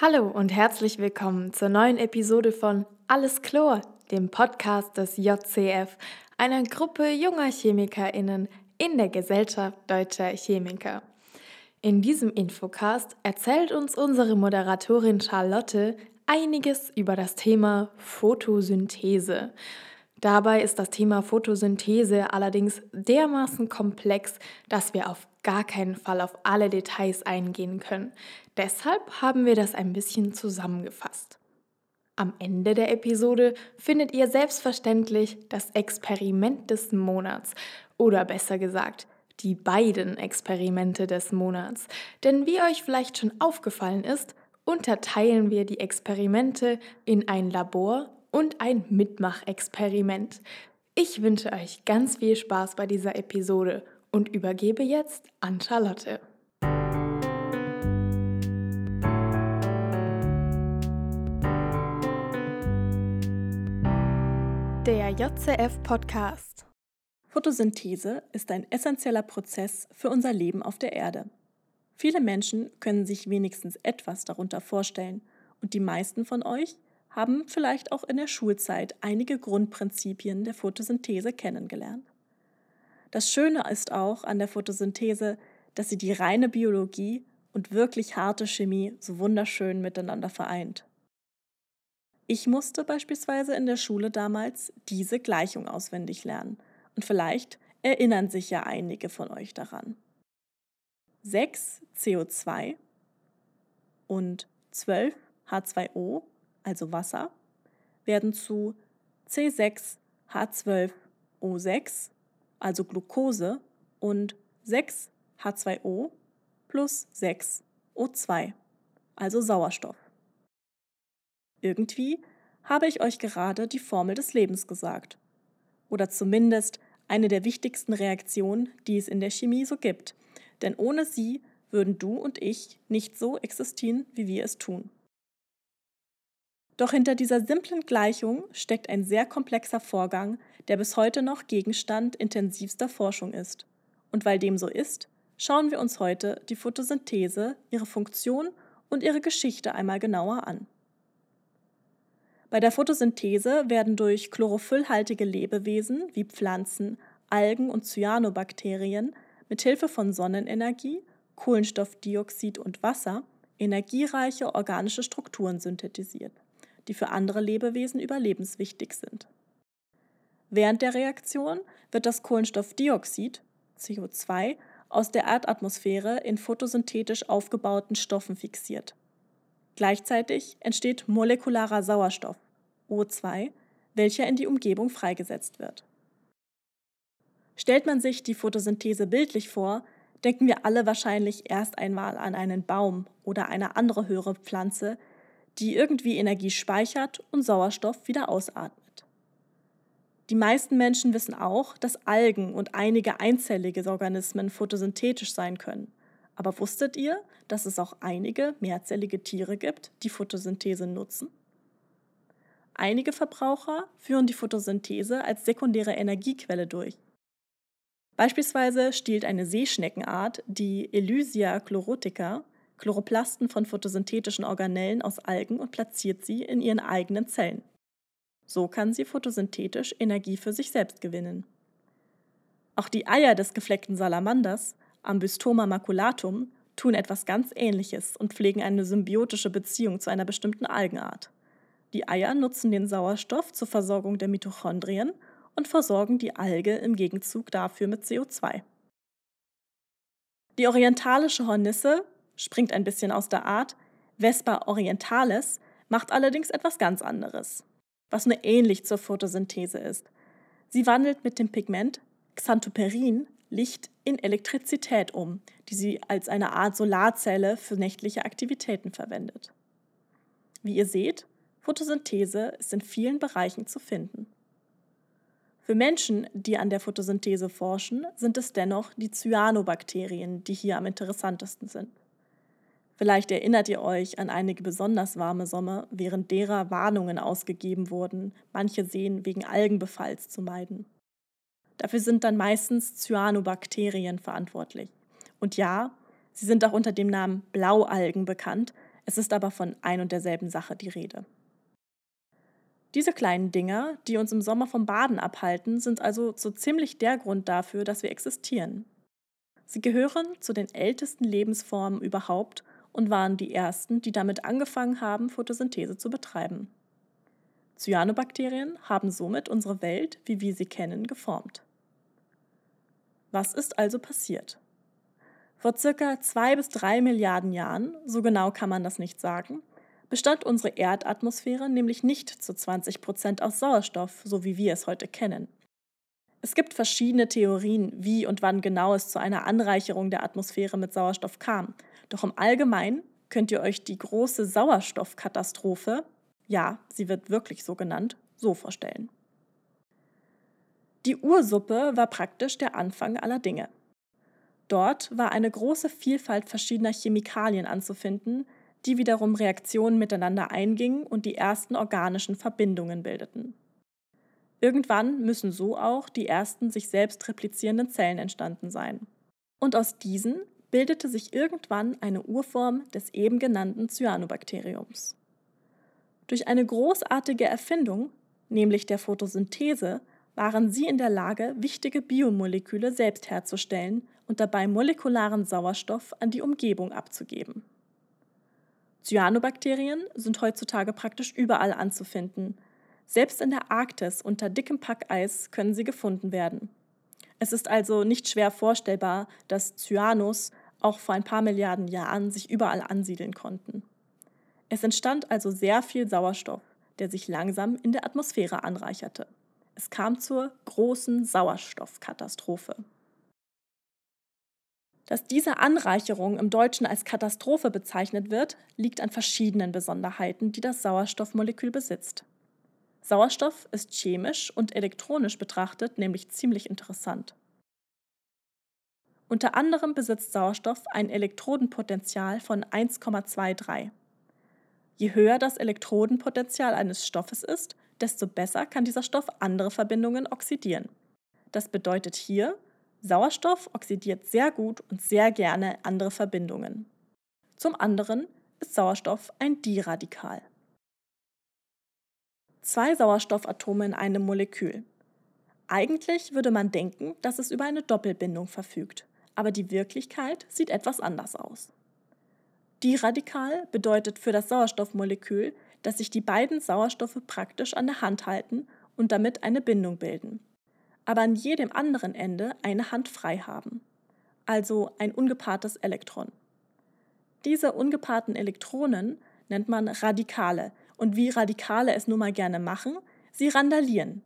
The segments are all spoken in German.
Hallo und herzlich willkommen zur neuen Episode von Alles Chlor, dem Podcast des JCF, einer Gruppe junger ChemikerInnen in der Gesellschaft Deutscher Chemiker. In diesem Infocast erzählt uns unsere Moderatorin Charlotte einiges über das Thema Photosynthese. Dabei ist das Thema Photosynthese allerdings dermaßen komplex, dass wir auf gar keinen Fall auf alle Details eingehen können. Deshalb haben wir das ein bisschen zusammengefasst. Am Ende der Episode findet ihr selbstverständlich das Experiment des Monats oder besser gesagt die beiden Experimente des Monats. Denn wie euch vielleicht schon aufgefallen ist, unterteilen wir die Experimente in ein Labor und ein Mitmachexperiment. Ich wünsche euch ganz viel Spaß bei dieser Episode und übergebe jetzt an Charlotte. Der JCF Podcast. Photosynthese ist ein essentieller Prozess für unser Leben auf der Erde. Viele Menschen können sich wenigstens etwas darunter vorstellen und die meisten von euch haben vielleicht auch in der Schulzeit einige Grundprinzipien der Photosynthese kennengelernt. Das Schöne ist auch an der Photosynthese, dass sie die reine Biologie und wirklich harte Chemie so wunderschön miteinander vereint. Ich musste beispielsweise in der Schule damals diese Gleichung auswendig lernen – und vielleicht erinnern sich ja einige von euch daran. 6 CO2 und 12 H2O, also Wasser, werden zu C6 H12O6, also Glucose, und 6 H2O plus 6 O2, also Sauerstoff. Irgendwie habe ich euch gerade die Formel des Lebens gesagt oder zumindest eine der wichtigsten Reaktionen, die es in der Chemie so gibt. Denn ohne sie würden du und ich nicht so existieren, wie wir es tun. Doch hinter dieser simplen Gleichung steckt ein sehr komplexer Vorgang, der bis heute noch Gegenstand intensivster Forschung ist. Und weil dem so ist, schauen wir uns heute die Photosynthese, ihre Funktion und ihre Geschichte einmal genauer an. Bei der Photosynthese werden durch chlorophyllhaltige Lebewesen wie Pflanzen, Algen und Cyanobakterien mit Hilfe von Sonnenenergie, Kohlenstoffdioxid und Wasser energiereiche organische Strukturen synthetisiert, die für andere Lebewesen überlebenswichtig sind. Während der Reaktion wird das Kohlenstoffdioxid CO2 aus der Erdatmosphäre in photosynthetisch aufgebauten Stoffen fixiert. Gleichzeitig entsteht molekularer Sauerstoff, O2, welcher in die Umgebung freigesetzt wird. Stellt man sich die Photosynthese bildlich vor, denken wir alle wahrscheinlich erst einmal an einen Baum oder eine andere höhere Pflanze, die irgendwie Energie speichert und Sauerstoff wieder ausatmet. Die meisten Menschen wissen auch, dass Algen und einige einzellige Organismen photosynthetisch sein können. Aber wusstet ihr, dass es auch einige mehrzellige Tiere gibt, die Photosynthese nutzen? Einige Verbraucher führen die Photosynthese als sekundäre Energiequelle durch. Beispielsweise stiehlt eine Seeschneckenart, die Elysia chlorotica, Chloroplasten von photosynthetischen Organellen aus Algen und platziert sie in ihren eigenen Zellen. So kann sie photosynthetisch Energie für sich selbst gewinnen. Auch die Eier des gefleckten Salamanders Ambystoma maculatum, tun etwas ganz Ähnliches und pflegen eine symbiotische Beziehung zu einer bestimmten Algenart. Die Eier nutzen den Sauerstoff zur Versorgung der Mitochondrien und versorgen die Alge im Gegenzug dafür mit CO2. Die orientalische Hornisse springt ein bisschen aus der Art. Vespa orientalis macht allerdings etwas ganz anderes, was nur ähnlich zur Photosynthese ist. Sie wandelt mit dem Pigment Xanthoperin Licht in Elektrizität um, die sie als eine Art Solarzelle für nächtliche Aktivitäten verwendet. Wie ihr seht, Photosynthese ist in vielen Bereichen zu finden. Für Menschen, die an der Photosynthese forschen, sind es dennoch die Cyanobakterien, die hier am interessantesten sind. Vielleicht erinnert ihr euch an einige besonders warme Sommer, während derer Warnungen ausgegeben wurden, manche Seen wegen Algenbefalls zu meiden. Dafür sind dann meistens Cyanobakterien verantwortlich. Und ja, sie sind auch unter dem Namen Blaualgen bekannt, Es ist aber von ein und derselben Sache die Rede. Diese kleinen Dinger, die uns im Sommer vom Baden abhalten, sind also so ziemlich der Grund dafür, dass wir existieren. Sie gehören zu den ältesten Lebensformen überhaupt und waren die ersten, die damit angefangen haben, Photosynthese zu betreiben. Cyanobakterien haben somit unsere Welt, wie wir sie kennen, geformt. Was ist also passiert? Vor circa zwei bis drei Milliarden Jahren, so genau kann man das nicht sagen, bestand unsere Erdatmosphäre nämlich nicht zu 20 Prozent aus Sauerstoff, so wie wir es heute kennen. Es gibt verschiedene Theorien, wie und wann genau es zu einer Anreicherung der Atmosphäre mit Sauerstoff kam. Doch im Allgemeinen könnt ihr euch die große Sauerstoffkatastrophe, ja, sie wird wirklich so genannt, so vorstellen. Die Ursuppe war praktisch der Anfang aller Dinge. Dort war eine große Vielfalt verschiedener Chemikalien anzufinden, die wiederum Reaktionen miteinander eingingen und die ersten organischen Verbindungen bildeten. Irgendwann müssen so auch die ersten sich selbst replizierenden Zellen entstanden sein. Und aus diesen bildete sich irgendwann eine Urform des eben genannten Cyanobakteriums. Durch eine großartige Erfindung, nämlich der Photosynthese, waren sie in der Lage, wichtige Biomoleküle selbst herzustellen und dabei molekularen Sauerstoff an die Umgebung abzugeben. Cyanobakterien sind heutzutage praktisch überall anzufinden. Selbst in der Arktis unter dickem Packeis können sie gefunden werden. Es ist also nicht schwer vorstellbar, dass Cyanus auch vor ein paar Milliarden Jahren sich überall ansiedeln konnten. Es entstand also sehr viel Sauerstoff, der sich langsam in der Atmosphäre anreicherte. Es kam zur großen Sauerstoffkatastrophe. Dass diese Anreicherung im Deutschen als Katastrophe bezeichnet wird, liegt an verschiedenen Besonderheiten, die das Sauerstoffmolekül besitzt. Sauerstoff ist chemisch und elektronisch betrachtet nämlich ziemlich interessant. Unter anderem besitzt Sauerstoff ein Elektrodenpotential von 1,23. Je höher das Elektrodenpotential eines Stoffes ist, desto besser kann dieser Stoff andere Verbindungen oxidieren. Das bedeutet hier, Sauerstoff oxidiert sehr gut und sehr gerne andere Verbindungen. Zum anderen ist Sauerstoff ein Diradikal. Zwei Sauerstoffatome in einem Molekül. Eigentlich würde man denken, dass es über eine Doppelbindung verfügt, aber die Wirklichkeit sieht etwas anders aus. Diradikal bedeutet für das Sauerstoffmolekül, dass sich die beiden Sauerstoffe praktisch an der Hand halten und damit eine Bindung bilden, aber an jedem anderen Ende eine Hand frei haben, also ein ungepaartes Elektron. Diese ungepaarten Elektronen nennt man Radikale und wie Radikale es nun mal gerne machen, sie randalieren.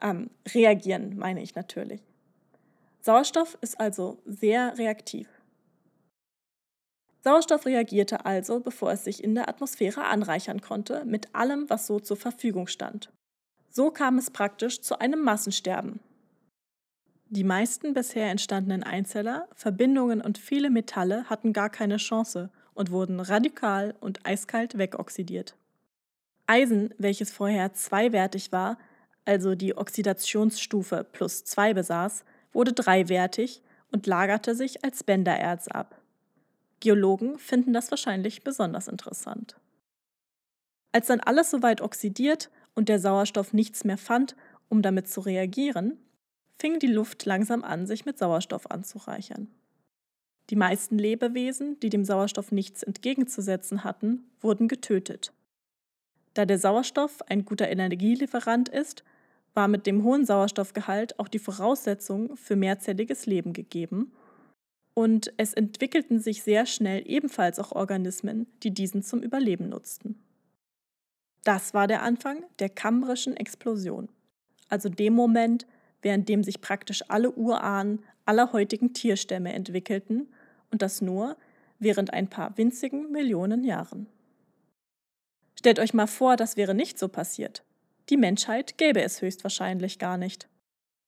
Ähm, reagieren, meine ich natürlich. Sauerstoff ist also sehr reaktiv. Sauerstoff reagierte also, bevor es sich in der Atmosphäre anreichern konnte, mit allem, was so zur Verfügung stand. So kam es praktisch zu einem Massensterben. Die meisten bisher entstandenen Einzeller, Verbindungen und viele Metalle hatten gar keine Chance und wurden radikal und eiskalt wegoxidiert. Eisen, welches vorher zweiwertig war, also die Oxidationsstufe plus 2 besaß, wurde dreiwertig und lagerte sich als Bändererz ab. Geologen finden das wahrscheinlich besonders interessant. Als dann alles soweit oxidiert und der Sauerstoff nichts mehr fand, um damit zu reagieren, fing die Luft langsam an, sich mit Sauerstoff anzureichern. Die meisten Lebewesen, die dem Sauerstoff nichts entgegenzusetzen hatten, wurden getötet. Da der Sauerstoff ein guter Energielieferant ist, war mit dem hohen Sauerstoffgehalt auch die Voraussetzung für mehrzelliges Leben gegeben und es entwickelten sich sehr schnell ebenfalls auch Organismen, die diesen zum Überleben nutzten. Das war der Anfang der kambrischen Explosion, also dem Moment, während dem sich praktisch alle Urahnen aller heutigen Tierstämme entwickelten und das nur während ein paar winzigen Millionen Jahren. Stellt euch mal vor, das wäre nicht so passiert. Die Menschheit gäbe es höchstwahrscheinlich gar nicht.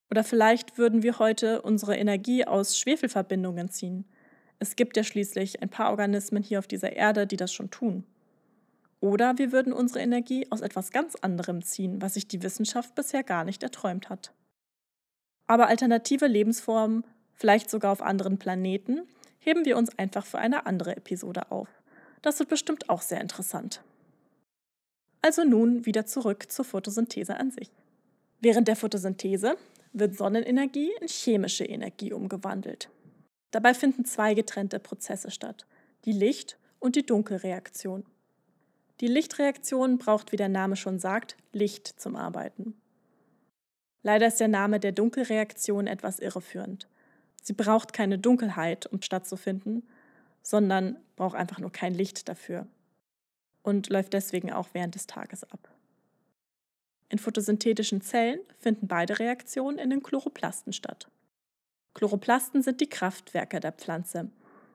Oder vielleicht würden wir heute unsere Energie aus Schwefelverbindungen ziehen. Es gibt ja schließlich ein paar Organismen hier auf dieser Erde, die das schon tun. Oder wir würden unsere Energie aus etwas ganz anderem ziehen, was sich die Wissenschaft bisher gar nicht erträumt hat. Aber alternative Lebensformen, vielleicht sogar auf anderen Planeten, heben wir uns einfach für eine andere Episode auf. Das wird bestimmt auch sehr interessant. Also nun wieder zurück zur Photosynthese an sich. Während der Photosynthese wird Sonnenenergie in chemische Energie umgewandelt. Dabei finden zwei getrennte Prozesse statt, die Licht- und die Dunkelreaktion. Die Lichtreaktion braucht, wie der Name schon sagt, Licht zum Arbeiten. Leider ist der Name der Dunkelreaktion etwas irreführend. Sie braucht keine Dunkelheit, um stattzufinden, sondern braucht einfach nur kein Licht dafür und läuft deswegen auch während des Tages ab. In photosynthetischen Zellen finden beide Reaktionen in den Chloroplasten statt. Chloroplasten sind die Kraftwerke der Pflanze.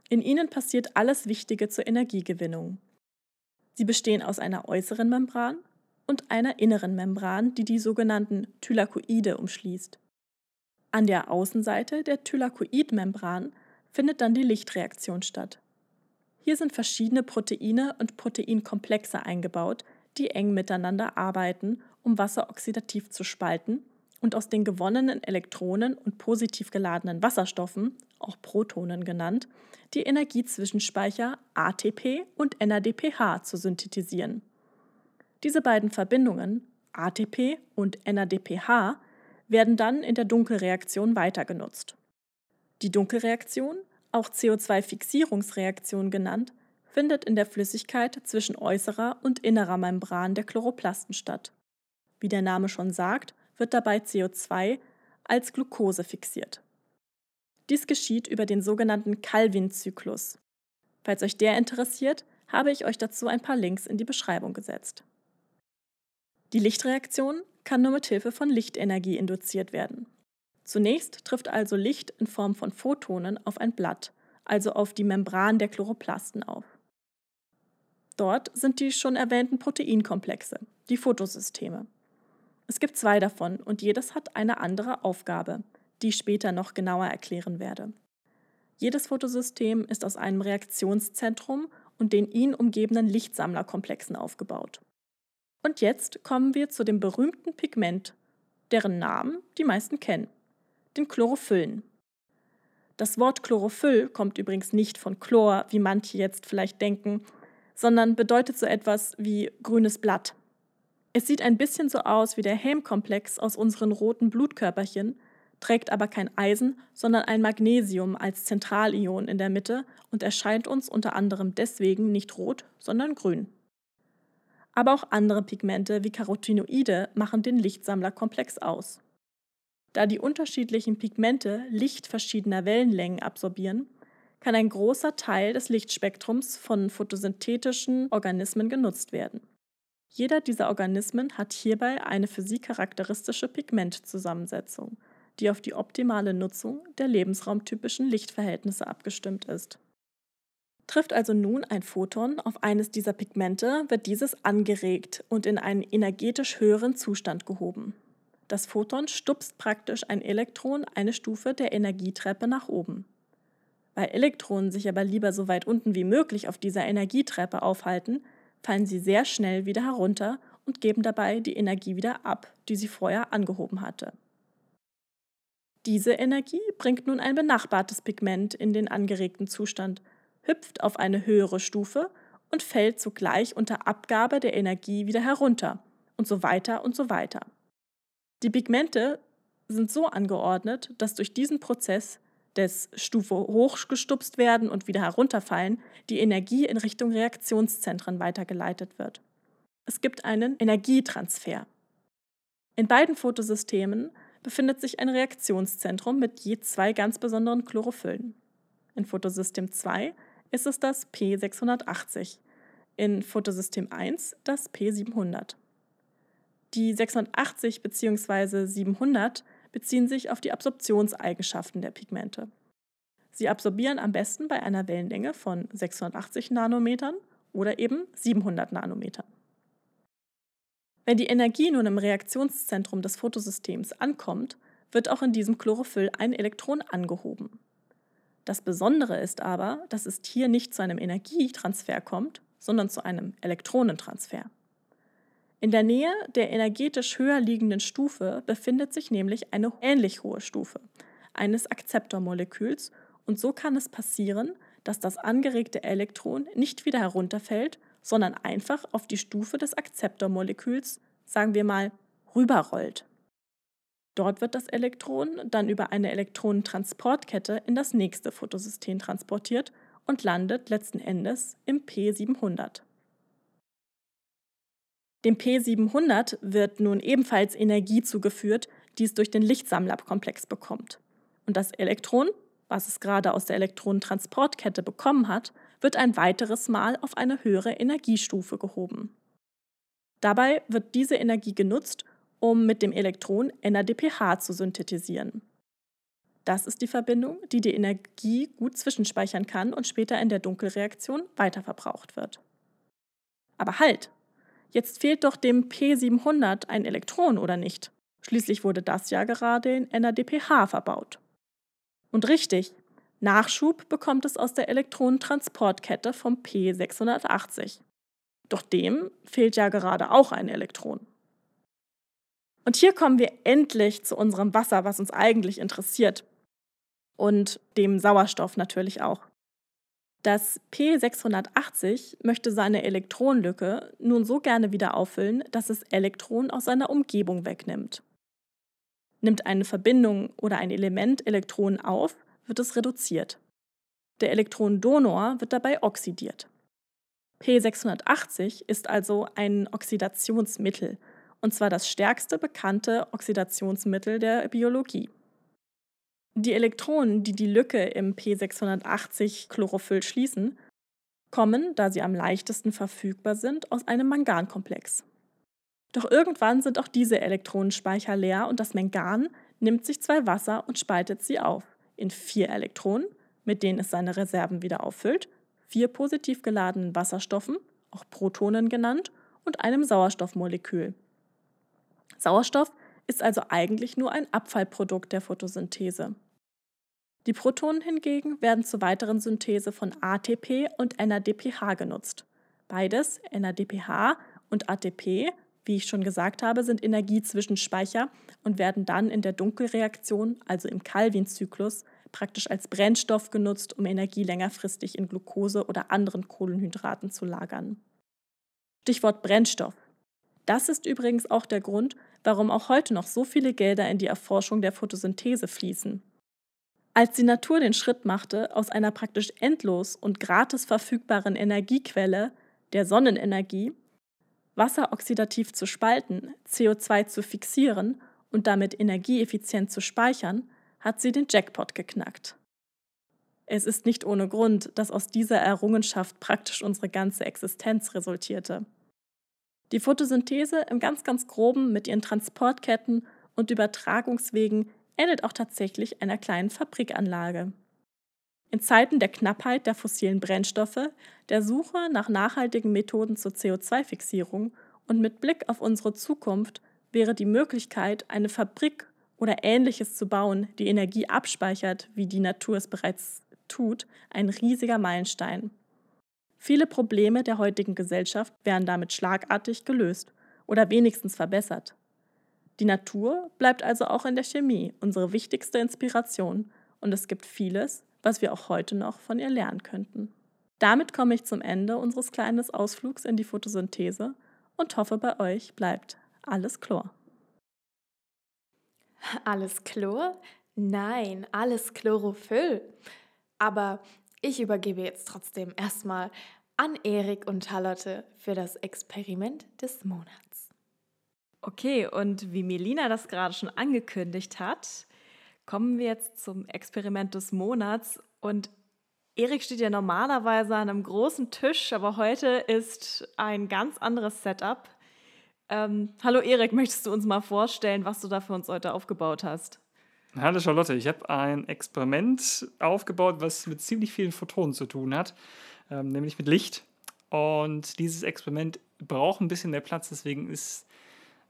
In ihnen passiert alles Wichtige zur Energiegewinnung. Sie bestehen aus einer äußeren Membran und einer inneren Membran, die die sogenannten Thylakoide umschließt. An der Außenseite der Thylakoidmembran findet dann die Lichtreaktion statt. Hier sind verschiedene Proteine und Proteinkomplexe eingebaut, die eng miteinander arbeiten, um Wasser oxidativ zu spalten und aus den gewonnenen Elektronen und positiv geladenen Wasserstoffen, auch Protonen genannt, die Energiezwischenspeicher ATP und NADPH zu synthetisieren. Diese beiden Verbindungen, ATP und NADPH, werden dann in der Dunkelreaktion weitergenutzt. Die Dunkelreaktion, auch CO2-Fixierungsreaktion genannt, findet in der Flüssigkeit zwischen äußerer und innerer Membran der Chloroplasten statt. Wie der Name schon sagt, wird dabei CO2 als Glucose fixiert. Dies geschieht über den sogenannten Calvin-Zyklus. Falls euch der interessiert, habe ich euch dazu ein paar Links in die Beschreibung gesetzt. Die Lichtreaktion kann nur mit Hilfe von Lichtenergie induziert werden. Zunächst trifft also Licht in Form von Photonen auf ein Blatt, also auf die Membran der Chloroplasten auf. Dort sind die schon erwähnten Proteinkomplexe, die Photosysteme. Es gibt zwei davon und jedes hat eine andere Aufgabe, die ich später noch genauer erklären werde. Jedes Photosystem ist aus einem Reaktionszentrum und den ihn umgebenden Lichtsammlerkomplexen aufgebaut. Und jetzt kommen wir zu dem berühmten Pigment, deren Namen die meisten kennen, den Chlorophyllen. Das Wort Chlorophyll kommt übrigens nicht von Chlor, wie manche jetzt vielleicht denken, sondern bedeutet so etwas wie grünes Blatt. Es sieht ein bisschen so aus wie der Helmkomplex aus unseren roten Blutkörperchen, trägt aber kein Eisen, sondern ein Magnesium als Zentralion in der Mitte und erscheint uns unter anderem deswegen nicht rot, sondern grün. Aber auch andere Pigmente wie Carotinoide machen den Lichtsammlerkomplex aus. Da die unterschiedlichen Pigmente Licht verschiedener Wellenlängen absorbieren, kann ein großer Teil des Lichtspektrums von photosynthetischen Organismen genutzt werden. Jeder dieser Organismen hat hierbei eine für sie charakteristische Pigmentzusammensetzung, die auf die optimale Nutzung der lebensraumtypischen Lichtverhältnisse abgestimmt ist. Trifft also nun ein Photon auf eines dieser Pigmente, wird dieses angeregt und in einen energetisch höheren Zustand gehoben. Das Photon stupst praktisch ein Elektron eine Stufe der Energietreppe nach oben. Weil Elektronen sich aber lieber so weit unten wie möglich auf dieser Energietreppe aufhalten, fallen sie sehr schnell wieder herunter und geben dabei die Energie wieder ab, die sie vorher angehoben hatte. Diese Energie bringt nun ein benachbartes Pigment in den angeregten Zustand, hüpft auf eine höhere Stufe und fällt zugleich unter Abgabe der Energie wieder herunter und so weiter und so weiter. Die Pigmente sind so angeordnet, dass durch diesen Prozess des Stufe hochgestupst werden und wieder herunterfallen, die Energie in Richtung Reaktionszentren weitergeleitet wird. Es gibt einen Energietransfer. In beiden Fotosystemen befindet sich ein Reaktionszentrum mit je zwei ganz besonderen Chlorophyllen. In Photosystem 2 ist es das P680, in Photosystem 1 das P700. Die 680 bzw. 700 beziehen sich auf die Absorptionseigenschaften der Pigmente. Sie absorbieren am besten bei einer Wellenlänge von 680 Nanometern oder eben 700 Nanometern. Wenn die Energie nun im Reaktionszentrum des Photosystems ankommt, wird auch in diesem Chlorophyll ein Elektron angehoben. Das Besondere ist aber, dass es hier nicht zu einem Energietransfer kommt, sondern zu einem Elektronentransfer. In der Nähe der energetisch höher liegenden Stufe befindet sich nämlich eine ähnlich hohe Stufe eines Akzeptormoleküls und so kann es passieren, dass das angeregte Elektron nicht wieder herunterfällt, sondern einfach auf die Stufe des Akzeptormoleküls, sagen wir mal, rüberrollt. Dort wird das Elektron dann über eine Elektronentransportkette in das nächste Photosystem transportiert und landet letzten Endes im P700. Dem P700 wird nun ebenfalls Energie zugeführt, die es durch den Lichtsammlerkomplex bekommt. Und das Elektron, was es gerade aus der Elektronentransportkette bekommen hat, wird ein weiteres Mal auf eine höhere Energiestufe gehoben. Dabei wird diese Energie genutzt, um mit dem Elektron NADPH zu synthetisieren. Das ist die Verbindung, die die Energie gut zwischenspeichern kann und später in der Dunkelreaktion weiterverbraucht wird. Aber halt! Jetzt fehlt doch dem P700 ein Elektron, oder nicht? Schließlich wurde das ja gerade in NADPH verbaut. Und richtig, Nachschub bekommt es aus der Elektronentransportkette vom P680. Doch dem fehlt ja gerade auch ein Elektron. Und hier kommen wir endlich zu unserem Wasser, was uns eigentlich interessiert. Und dem Sauerstoff natürlich auch. Das P680 möchte seine Elektronenlücke nun so gerne wieder auffüllen, dass es Elektronen aus seiner Umgebung wegnimmt. Nimmt eine Verbindung oder ein Element Elektronen auf, wird es reduziert. Der Elektronendonor wird dabei oxidiert. P680 ist also ein Oxidationsmittel, und zwar das stärkste bekannte Oxidationsmittel der Biologie. Die Elektronen, die die Lücke im P680 Chlorophyll schließen, kommen, da sie am leichtesten verfügbar sind, aus einem Mangankomplex. Doch irgendwann sind auch diese Elektronenspeicher leer und das Mangan nimmt sich zwei Wasser und spaltet sie auf in vier Elektronen, mit denen es seine Reserven wieder auffüllt, vier positiv geladenen Wasserstoffen, auch Protonen genannt, und einem Sauerstoffmolekül. Sauerstoff ist also eigentlich nur ein Abfallprodukt der Photosynthese. Die Protonen hingegen werden zur weiteren Synthese von ATP und NADPH genutzt. Beides, NADPH und ATP, wie ich schon gesagt habe, sind Energiezwischenspeicher und werden dann in der Dunkelreaktion, also im Calvin-Zyklus, praktisch als Brennstoff genutzt, um Energie längerfristig in Glucose oder anderen Kohlenhydraten zu lagern. Stichwort Brennstoff. Das ist übrigens auch der Grund, warum auch heute noch so viele Gelder in die Erforschung der Photosynthese fließen. Als die Natur den Schritt machte, aus einer praktisch endlos und gratis verfügbaren Energiequelle, der Sonnenenergie, Wasser oxidativ zu spalten, CO2 zu fixieren und damit energieeffizient zu speichern, hat sie den Jackpot geknackt. Es ist nicht ohne Grund, dass aus dieser Errungenschaft praktisch unsere ganze Existenz resultierte. Die Photosynthese im ganz, ganz groben mit ihren Transportketten und Übertragungswegen ähnelt auch tatsächlich einer kleinen Fabrikanlage. In Zeiten der Knappheit der fossilen Brennstoffe, der Suche nach nachhaltigen Methoden zur CO2-Fixierung und mit Blick auf unsere Zukunft wäre die Möglichkeit, eine Fabrik oder ähnliches zu bauen, die Energie abspeichert, wie die Natur es bereits tut, ein riesiger Meilenstein. Viele Probleme der heutigen Gesellschaft wären damit schlagartig gelöst oder wenigstens verbessert. Die Natur bleibt also auch in der Chemie unsere wichtigste Inspiration und es gibt vieles, was wir auch heute noch von ihr lernen könnten. Damit komme ich zum Ende unseres kleinen Ausflugs in die Photosynthese und hoffe, bei euch bleibt alles Chlor. Alles Chlor? Nein, alles Chlorophyll. Aber ich übergebe jetzt trotzdem erstmal an Erik und Charlotte für das Experiment des Monats. Okay, und wie Melina das gerade schon angekündigt hat, kommen wir jetzt zum Experiment des Monats. Und Erik steht ja normalerweise an einem großen Tisch, aber heute ist ein ganz anderes Setup. Ähm, hallo Erik, möchtest du uns mal vorstellen, was du da für uns heute aufgebaut hast? Hallo Charlotte, ich habe ein Experiment aufgebaut, was mit ziemlich vielen Photonen zu tun hat, ähm, nämlich mit Licht. Und dieses Experiment braucht ein bisschen mehr Platz, deswegen ist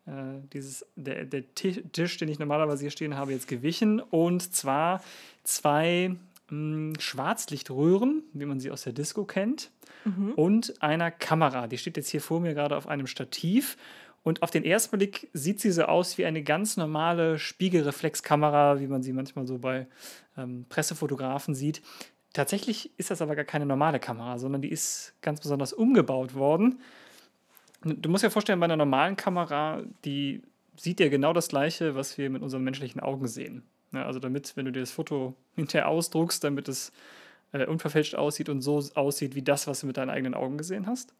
äh, dieses, der, der Tisch, den ich normalerweise hier stehen habe, jetzt gewichen. Und zwar zwei mh, hm, Schwarzlichtröhren, wie man sie aus der Disco kennt, mhm. und einer Kamera. Die steht jetzt hier vor mir gerade auf einem Stativ. Und auf den ersten Blick sieht sie so aus wie eine ganz normale Spiegelreflexkamera, wie man sie manchmal so bei ähm, Pressefotografen sieht. tatsächlich ist das aber gar keine normale Kamera, sondern die ist ganz besonders umgebaut worden. Du musst dir vorstellen, bei einer normalen Kamera, die sieht ja genau das Gleiche, was wir mit unseren menschlichen Augen sehen. Ja, also damit, wenn du dir das Foto hinterher ausdruckst, damit es äh, unverfälscht aussieht und so aussieht wie das, was du mit deinen eigenen Augen gesehen hast.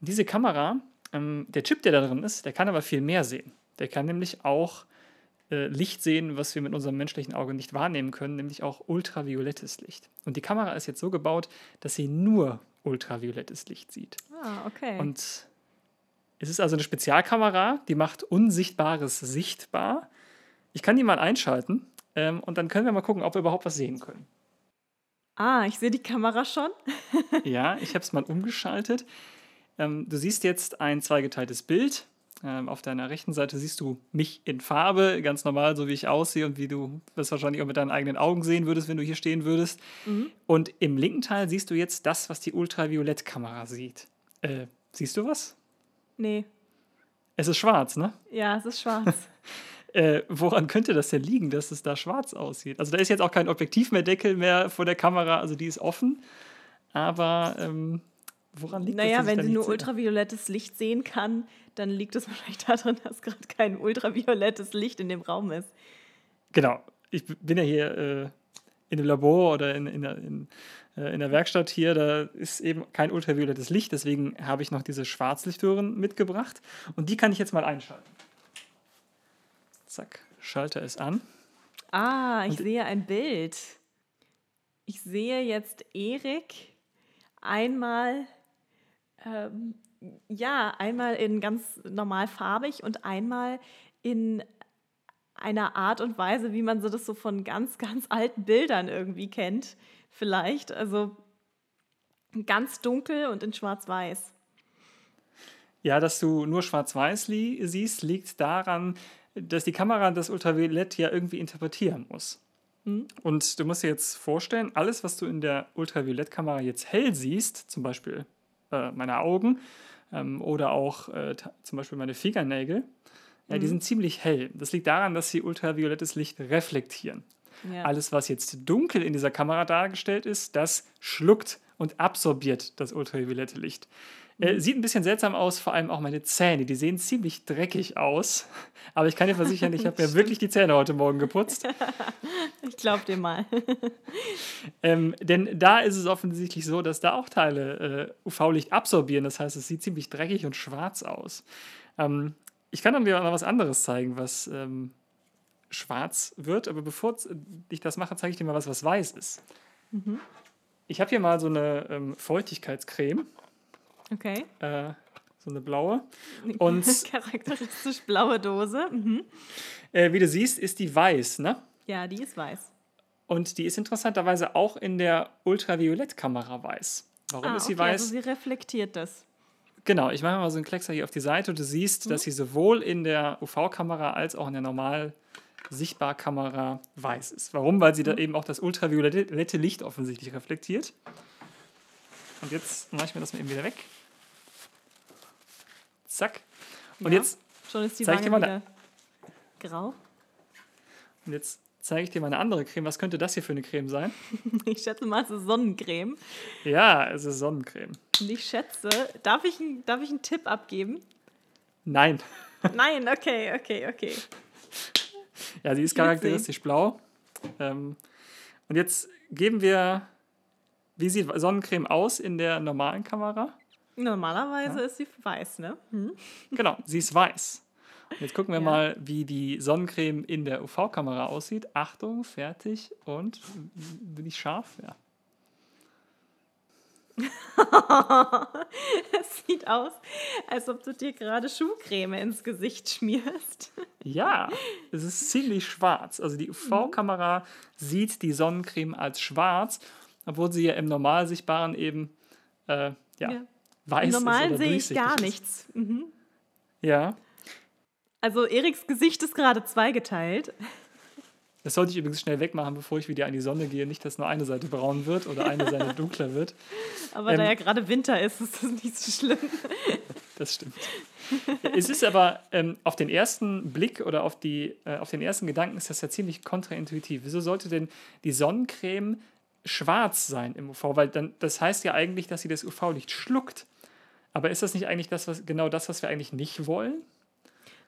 Diese Kamera, ähm, der Chip, der da drin ist, der kann aber viel mehr sehen. Der kann nämlich auch äh, Licht sehen, was wir mit unserem menschlichen Auge nicht wahrnehmen können, nämlich auch ultraviolettes Licht. Und die Kamera ist jetzt so gebaut, dass sie nur ultraviolettes Licht sieht. Ah, okay. Und es ist also eine Spezialkamera, die macht Unsichtbares sichtbar. Ich kann die mal einschalten ähm, und dann können wir mal gucken, ob wir überhaupt was sehen können. Ah, ich sehe die Kamera schon. ja, ich habe es mal umgeschaltet. Ähm, du siehst jetzt ein zweigeteiltes Bild. Ähm, auf deiner rechten Seite siehst du mich in Farbe, ganz normal, so wie ich aussehe und wie du das wahrscheinlich auch mit deinen eigenen Augen sehen würdest, wenn du hier stehen würdest. Mhm. Und im linken Teil siehst du jetzt das, was die Ultraviolettkamera sieht. Äh, siehst du was? Nee. Es ist schwarz, ne? Ja, es ist schwarz. äh, woran könnte das denn liegen, dass es da schwarz aussieht? Also da ist jetzt auch kein Objektiv mehr Deckel mehr vor der Kamera, also die ist offen. Aber ähm, woran liegt naja, das? Naja, wenn sie nur ultraviolettes Licht sehen kann, dann liegt es wahrscheinlich daran, dass gerade kein ultraviolettes Licht in dem Raum ist. Genau. Ich bin ja hier äh, in dem Labor oder in, in, der, in, äh, in der Werkstatt hier, da ist eben kein ultraviolettes Licht, deswegen habe ich noch diese Schwarzlichtröhren mitgebracht und die kann ich jetzt mal einschalten. Zack, Schalter ist an. Ah, ich und sehe ein Bild. Ich sehe jetzt Erik einmal, ähm, ja, einmal in ganz normal farbig und einmal in einer Art und Weise, wie man so das so von ganz, ganz alten Bildern irgendwie kennt, vielleicht. Also ganz dunkel und in Schwarz-Weiß. Ja, dass du nur Schwarz-Weiß li siehst, liegt daran, dass die Kamera das Ultraviolett ja irgendwie interpretieren muss. Mhm. Und du musst dir jetzt vorstellen, alles, was du in der Ultraviolettkamera jetzt hell siehst, zum Beispiel äh, meine Augen ähm, oder auch äh, zum Beispiel meine Fingernägel, ja, die mhm. sind ziemlich hell. Das liegt daran, dass sie ultraviolettes Licht reflektieren. Ja. Alles, was jetzt dunkel in dieser Kamera dargestellt ist, das schluckt und absorbiert das ultraviolette Licht. Äh, mhm. sieht ein bisschen seltsam aus, vor allem auch meine Zähne. Die sehen ziemlich dreckig aus. Aber ich kann dir versichern, ich habe mir wirklich die Zähne heute Morgen geputzt. ich glaube dir mal. ähm, denn da ist es offensichtlich so, dass da auch Teile äh, UV-Licht absorbieren. Das heißt, es sieht ziemlich dreckig und schwarz aus. Ähm, ich kann dann dir noch was anderes zeigen, was ähm, schwarz wird. Aber bevor ich das mache, zeige ich dir mal was, was weiß ist. Mhm. Ich habe hier mal so eine ähm, Feuchtigkeitscreme. Okay. Äh, so eine blaue. Und Charakteristisch blaue Dose. Mhm. Äh, wie du siehst, ist die weiß, ne? Ja, die ist weiß. Und die ist interessanterweise auch in der Ultraviolettkamera weiß. Warum ah, ist sie okay, weiß? Also sie reflektiert das. Genau, ich mache mal so einen Kleckser hier auf die Seite und du siehst, mhm. dass sie sowohl in der UV-Kamera als auch in der normal Sichtbarkamera weiß ist. Warum? Weil sie mhm. da eben auch das ultraviolette Licht offensichtlich reflektiert. Und jetzt mache ich mir das mal eben wieder weg. Zack. Und ja, jetzt schon ist die Wange ich dir mal wieder grau. Und jetzt zeige ich dir mal eine andere Creme. Was könnte das hier für eine Creme sein? Ich schätze mal, es ist Sonnencreme. Ja, es ist Sonnencreme. Und ich schätze, darf ich, darf ich einen Tipp abgeben? Nein. Nein, okay, okay, okay. Ja, sie ist charakteristisch blau. Ähm, und jetzt geben wir, wie sieht Sonnencreme aus in der normalen Kamera? Normalerweise ja. ist sie weiß, ne? Hm? Genau, sie ist weiß. Und jetzt gucken wir ja. mal, wie die Sonnencreme in der UV-Kamera aussieht. Achtung, fertig und bin ich scharf? Ja. es sieht aus, als ob du dir gerade Schuhcreme ins Gesicht schmierst. ja, es ist ziemlich schwarz. Also die UV-Kamera mhm. sieht die Sonnencreme als schwarz, obwohl sie ja im normal sichtbaren eben äh, ja, ja weiß Im Normalen sehe ich gar nichts. Mhm. Ja. Also Eriks Gesicht ist gerade zweigeteilt. Das sollte ich übrigens schnell wegmachen, bevor ich wieder an die Sonne gehe. Nicht, dass nur eine Seite braun wird oder eine Seite dunkler wird. Aber ähm, da ja gerade Winter ist, ist das nicht so schlimm. Das stimmt. es ist aber ähm, auf den ersten Blick oder auf, die, äh, auf den ersten Gedanken ist das ja ziemlich kontraintuitiv. Wieso sollte denn die Sonnencreme schwarz sein im UV, weil dann, das heißt ja eigentlich, dass sie das UV-Licht schluckt. Aber ist das nicht eigentlich das, was, genau das, was wir eigentlich nicht wollen?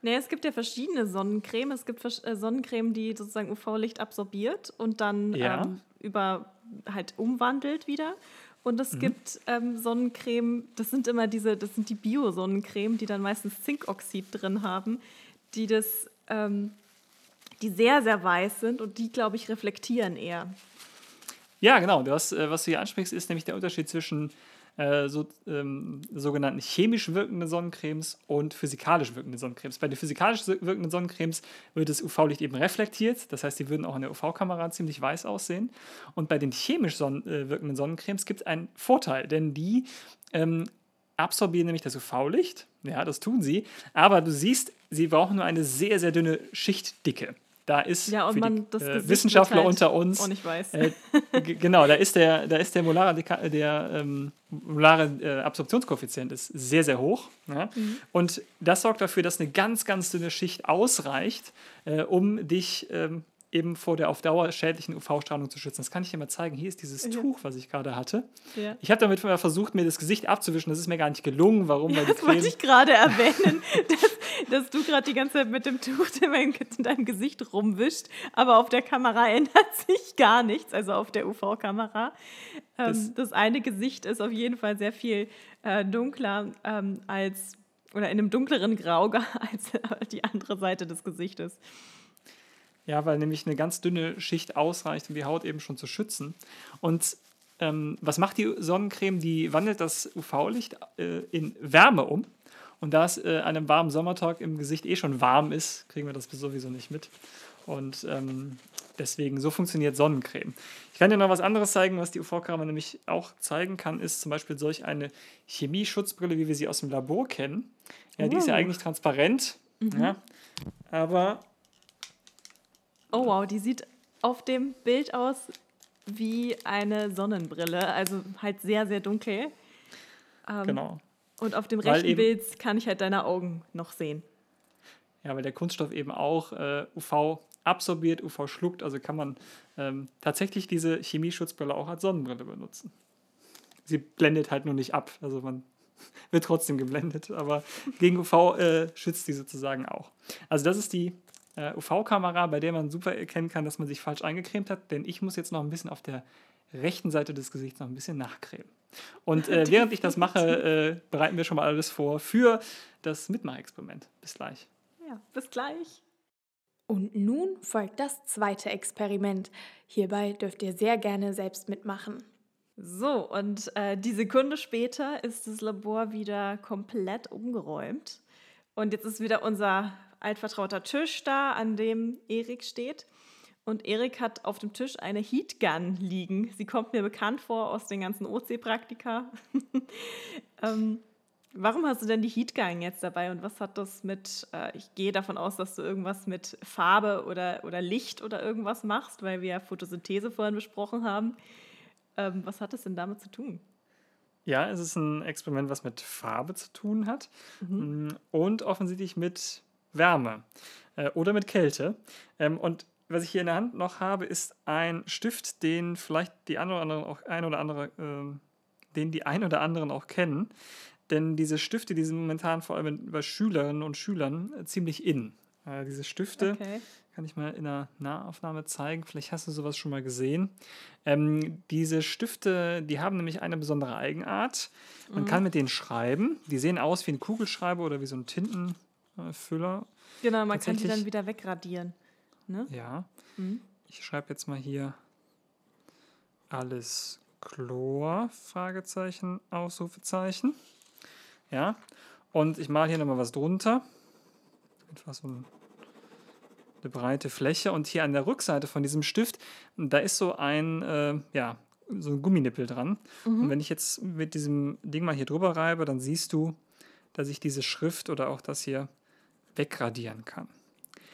Nee, es gibt ja verschiedene Sonnencreme. Es gibt äh, Sonnencreme, die sozusagen UV-Licht absorbiert und dann ja. ähm, über halt umwandelt wieder. Und es mhm. gibt ähm, Sonnencreme, das sind immer diese, das sind die Bio-Sonnencreme, die dann meistens Zinkoxid drin haben, die das, ähm, die sehr, sehr weiß sind und die, glaube ich, reflektieren eher. Ja, genau. Das, äh, was du hier ansprichst, ist nämlich der Unterschied zwischen äh, so, ähm, sogenannten chemisch wirkenden Sonnencremes und physikalisch wirkende Sonnencremes. Bei den physikalisch wirkenden Sonnencremes wird das UV-Licht eben reflektiert, das heißt, die würden auch in der UV-Kamera ziemlich weiß aussehen. Und bei den chemisch son äh, wirkenden Sonnencremes gibt es einen Vorteil, denn die ähm, absorbieren nämlich das UV-Licht, ja, das tun sie, aber du siehst, sie brauchen nur eine sehr, sehr dünne Schichtdicke. Da ist ja, für die, äh, Wissenschaftler halt unter uns. Oh, ich weiß. Äh, genau, da ist der, da ist der molare, der, ähm, molare äh, Absorptionskoeffizient ist sehr, sehr hoch. Ja? Mhm. Und das sorgt dafür, dass eine ganz, ganz dünne Schicht ausreicht, äh, um dich ähm, eben vor der auf Dauer schädlichen UV-Strahlung zu schützen. Das kann ich dir mal zeigen. Hier ist dieses ja. Tuch, was ich gerade hatte. Ja. Ich habe damit mal versucht, mir das Gesicht abzuwischen. Das ist mir gar nicht gelungen. Warum? Ja, das wollte ich gerade erwähnen, dass, dass, du gerade die ganze Zeit mit dem Tuch in deinem Gesicht rumwischt, aber auf der Kamera ändert sich gar nichts, also auf der UV-Kamera. Ähm, das, das, eine Gesicht ist auf jeden Fall sehr viel äh, dunkler ähm, als oder in einem dunkleren Grau als die andere Seite des Gesichtes. Ja, weil nämlich eine ganz dünne Schicht ausreicht, um die Haut eben schon zu schützen. Und ähm, was macht die Sonnencreme? Die wandelt das UV-Licht äh, in Wärme um. Und da es äh, an einem warmen Sommertag im Gesicht eh schon warm ist, kriegen wir das sowieso nicht mit. Und ähm, deswegen, so funktioniert Sonnencreme. Ich kann dir noch was anderes zeigen, was die UV-Kamera nämlich auch zeigen kann, ist zum Beispiel solch eine Chemieschutzbrille, wie wir sie aus dem Labor kennen. Ja, die ist ja oh. eigentlich transparent, mhm. ja, aber Oh wow, die sieht auf dem Bild aus wie eine Sonnenbrille, also halt sehr, sehr dunkel. Ähm, genau. Und auf dem rechten Bild kann ich halt deine Augen noch sehen. Ja, weil der Kunststoff eben auch äh, UV absorbiert, UV schluckt, also kann man ähm, tatsächlich diese Chemieschutzbrille auch als Sonnenbrille benutzen. Sie blendet halt nur nicht ab, also man wird trotzdem geblendet, aber gegen UV äh, schützt die sozusagen auch. Also das ist die äh, UV-Kamera, bei der man super erkennen kann, dass man sich falsch eingecremt hat, denn ich muss jetzt noch ein bisschen auf der rechten Seite des Gesichts noch ein bisschen nachcremen. Und äh, während ich das mache, äh, bereiten wir schon mal alles vor für das Mitmach-Experiment. Bis gleich. Ja, bis gleich. Und nun folgt das zweite Experiment. Hierbei dürft ihr sehr gerne selbst mitmachen. So, und äh, die Sekunde später ist das Labor wieder komplett umgeräumt. Und jetzt ist wieder unser altvertrauter Tisch da, an dem Erik steht. Und Erik hat auf dem Tisch eine Heatgun liegen. Sie kommt mir bekannt vor aus den ganzen OC-Praktika. ähm, warum hast du denn die Heatgun jetzt dabei und was hat das mit, äh, ich gehe davon aus, dass du irgendwas mit Farbe oder, oder Licht oder irgendwas machst, weil wir ja Photosynthese vorhin besprochen haben. Ähm, was hat das denn damit zu tun? Ja, es ist ein Experiment, was mit Farbe zu tun hat mhm. Mm, und offensichtlich mit Wärme äh, oder mit Kälte. Ähm, und was ich hier in der Hand noch habe, ist ein Stift, den vielleicht die ein oder anderen auch ein oder andere, äh, den die ein oder anderen auch kennen. Denn diese Stifte, die sind momentan vor allem bei Schülerinnen und Schülern äh, ziemlich in. Äh, diese Stifte okay. kann ich mal in einer Nahaufnahme zeigen. Vielleicht hast du sowas schon mal gesehen. Ähm, diese Stifte, die haben nämlich eine besondere Eigenart. Man mhm. kann mit denen schreiben. Die sehen aus wie ein Kugelschreiber oder wie so ein Tinten, Füller. Genau, man kann die dann wieder wegradieren. Ne? Ja. Mhm. Ich schreibe jetzt mal hier alles Chlor, Fragezeichen, Ausrufezeichen. Ja. Und ich male hier nochmal was drunter. Etwa so eine breite Fläche. Und hier an der Rückseite von diesem Stift, da ist so ein, äh, ja, so ein Gumminippel dran. Mhm. Und wenn ich jetzt mit diesem Ding mal hier drüber reibe, dann siehst du, dass ich diese Schrift oder auch das hier wegradieren kann.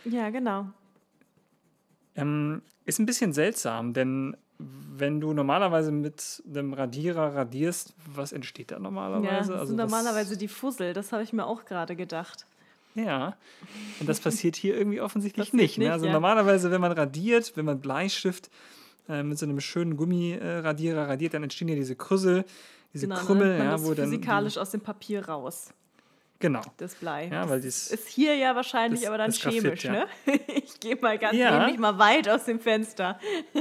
Ja, genau. Ähm, ist ein bisschen seltsam, denn wenn du normalerweise mit einem Radierer radierst, was entsteht da normalerweise? Ja, das also sind normalerweise die Fussel, das habe ich mir auch gerade gedacht. Ja, und das passiert hier irgendwie offensiert nicht. ne? Also ja. normalerweise, wenn man radiert, wenn man Bleistift äh, mit so einem schönen Gummiradierer radiert, dann entstehen ja diese Krüssel, diese Genau, dann Krümmel, man ja, das wo dann. physikalisch aus dem Papier raus, genau. das Blei. Ja, weil dies- ist hier ja wahrscheinlich das- aber dann das Graphit, chemisch, ja. ne? Ich gehe mal ganz Ja. nämlich mal weit aus dem Fenster.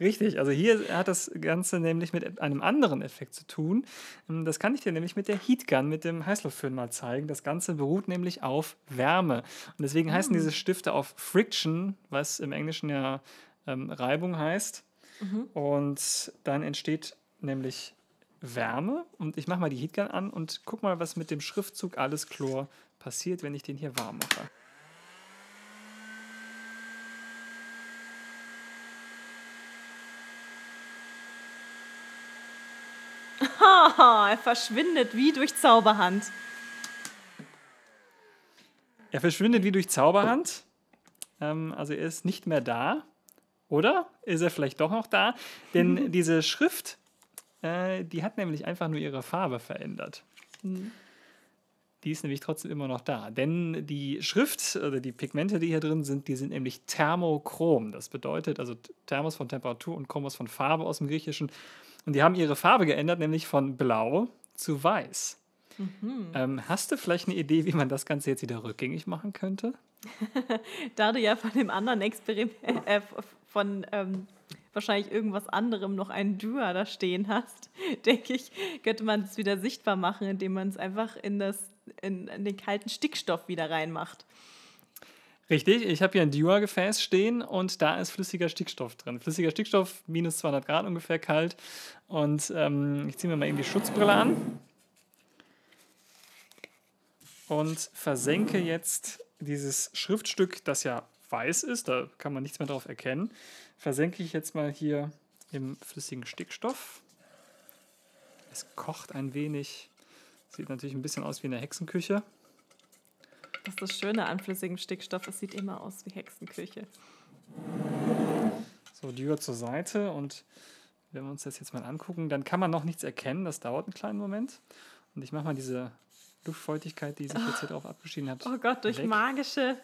Richtig, also hier hat das Ganze nämlich mit einem anderen Effekt zu tun. Ähm, Das kann ich dir nämlich mit der Heatgun, mit dem Heißluftföhn mal zeigen. Das Ganze beruht nämlich auf Wärme. Und deswegen heißen diese Stifte auf Friction, was im Englischen ja ähm, Reibung heißt. Und dann entsteht nämlich Wärme. Und ich mache mal die Heatgun an und guck mal, was mit dem Schriftzug Alles Chlor passiert, wenn ich den hier warm mache. Haha, er verschwindet wie durch Zauberhand. Er verschwindet wie durch Zauberhand. Ähm, also er ist nicht mehr da. Oder ist er vielleicht doch noch da? Denn diese Schrift, äh, die hat nämlich einfach nur ihre Farbe verändert. Die ist nämlich trotzdem immer noch da. Denn die Schrift oder die Pigmente, die hier drin sind, die sind nämlich thermochrom. Das bedeutet also Thermos von Temperatur und Chromos von Farbe aus dem Griechischen. Und die haben ihre Farbe geändert, nämlich von blau zu weiß. Ähm, hast du vielleicht eine Idee, wie man das Ganze jetzt wieder rückgängig machen könnte? Da du ja von dem anderen Experiment, äh, von ähm, wahrscheinlich irgendwas anderem noch einen Dua da stehen hast, denke ich, könnte man es wieder sichtbar machen, indem man es einfach in, das, in, in den kalten Stickstoff wieder reinmacht. Richtig, ich habe hier ein Dua-Gefäß stehen und da ist flüssiger Stickstoff drin. Flüssiger Stickstoff, minus 200 Grad ungefähr kalt. Und ähm, ich ziehe mir mal eben die Schutzbrille an und versenke jetzt dieses Schriftstück, das ja weiß ist, da kann man nichts mehr drauf erkennen, versenke ich jetzt mal hier im flüssigen Stickstoff. Es kocht ein wenig, sieht natürlich ein bisschen aus wie in der Hexenküche. Das ist das Schöne an flüssigem Stickstoff, es sieht immer aus wie Hexenküche. So, Dür zur Seite und wenn wir uns das jetzt mal angucken, dann kann man noch nichts erkennen. Das dauert einen kleinen Moment. Und ich mache mal diese Luftfeuchtigkeit, die sich jetzt hier drauf abgeschieden hat. Oh Gott, durch weg. magische.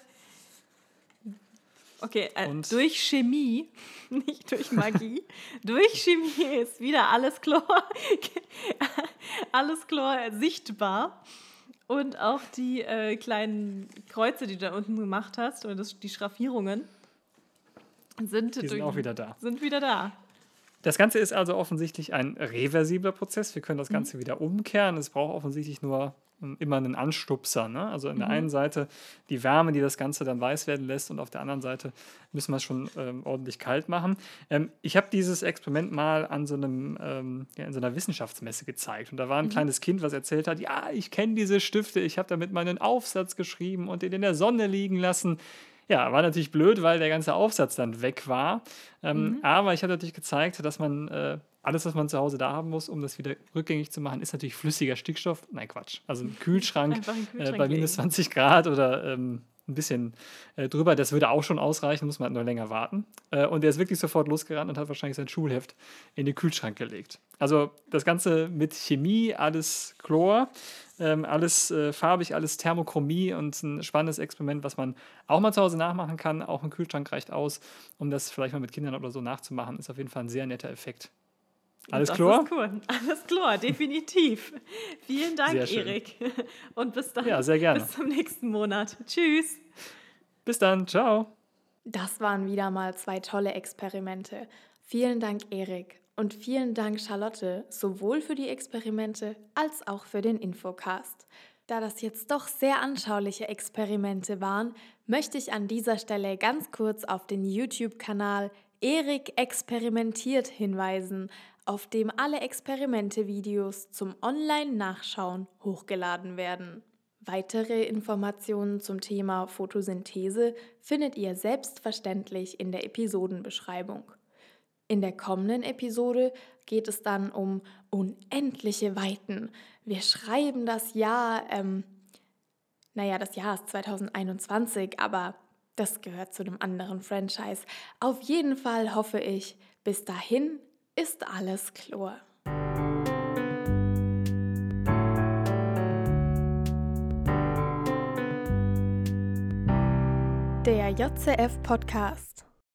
Okay, äh, durch Chemie, nicht durch Magie, durch Chemie ist wieder alles Chlor, alles Chlor sichtbar. Und auch die äh, kleinen Kreuze, die du da unten gemacht hast, oder das, die Schraffierungen, sind, Die sind auch wieder da. Sind wieder da. Das Ganze ist also offensichtlich ein reversibler Prozess. Wir können das Ganze wieder umkehren. Es braucht offensichtlich nur ähm, immer einen Anstupser. Ne? Also an der einen Seite die Wärme, die das Ganze dann weiß werden lässt, und auf der anderen Seite müssen wir es schon ähm, ordentlich kalt machen. Ähm, ich habe dieses Experiment mal an so einem, ähm, ja, in so einer Wissenschaftsmesse gezeigt. Und da war ein kleines Kind, was erzählt hat: Ja, ich kenne diese Stifte, ich habe damit meinen Aufsatz geschrieben und den in der Sonne liegen lassen. Ja, war natürlich blöd, weil der ganze Aufsatz dann weg war. Ähm, Aber ich habe natürlich gezeigt, dass man äh, alles, was man zu Hause da haben muss, um das wieder rückgängig zu machen, ist natürlich flüssiger Stickstoff. Nein, Quatsch. Also ein Kühlschrank, äh, Kühlschrank bei minus legen. 20 Grad oder ähm, ein bisschen äh, drüber. Das würde auch schon ausreichen, muss man halt nur länger warten. Äh, und der ist wirklich sofort losgerannt und hat wahrscheinlich sein Schulheft in den Kühlschrank gelegt. Also das Ganze mit Chemie, alles Chlor, ähm, alles äh, farbig, alles Thermochromie und ein spannendes Experiment, was man auch mal zu Hause nachmachen kann. Auch ein Kühlschrank reicht aus, um das vielleicht mal mit Kindern oder so nachzumachen. Ist auf jeden Fall ein sehr netter Effekt. Alles das Chlor? Ist cool. Alles Chlor, definitiv. Vielen Dank. Erik. Und bis dann. Ja, sehr gerne. Bis zum nächsten Monat. Tschüss. Bis dann, ciao. Das waren wieder mal zwei tolle Experimente. Vielen Dank, Erik. Und vielen Dank, Charlotte, sowohl für die Experimente als auch für den Infocast. Da das jetzt doch sehr anschauliche Experimente waren, möchte ich an dieser Stelle ganz kurz auf den YouTube-Kanal Erik experimentiert hinweisen, auf dem alle Experimente-Videos zum Online-Nachschauen hochgeladen werden. Weitere Informationen zum Thema Photosynthese findet ihr selbstverständlich in der Episodenbeschreibung. In der kommenden Episode geht es dann um unendliche Weiten. Wir schreiben das Jahr, ähm, naja, das Jahr ist 2021, aber das gehört zu einem anderen Franchise. Auf jeden Fall hoffe ich, bis dahin ist alles Chlor. Der JCF Podcast.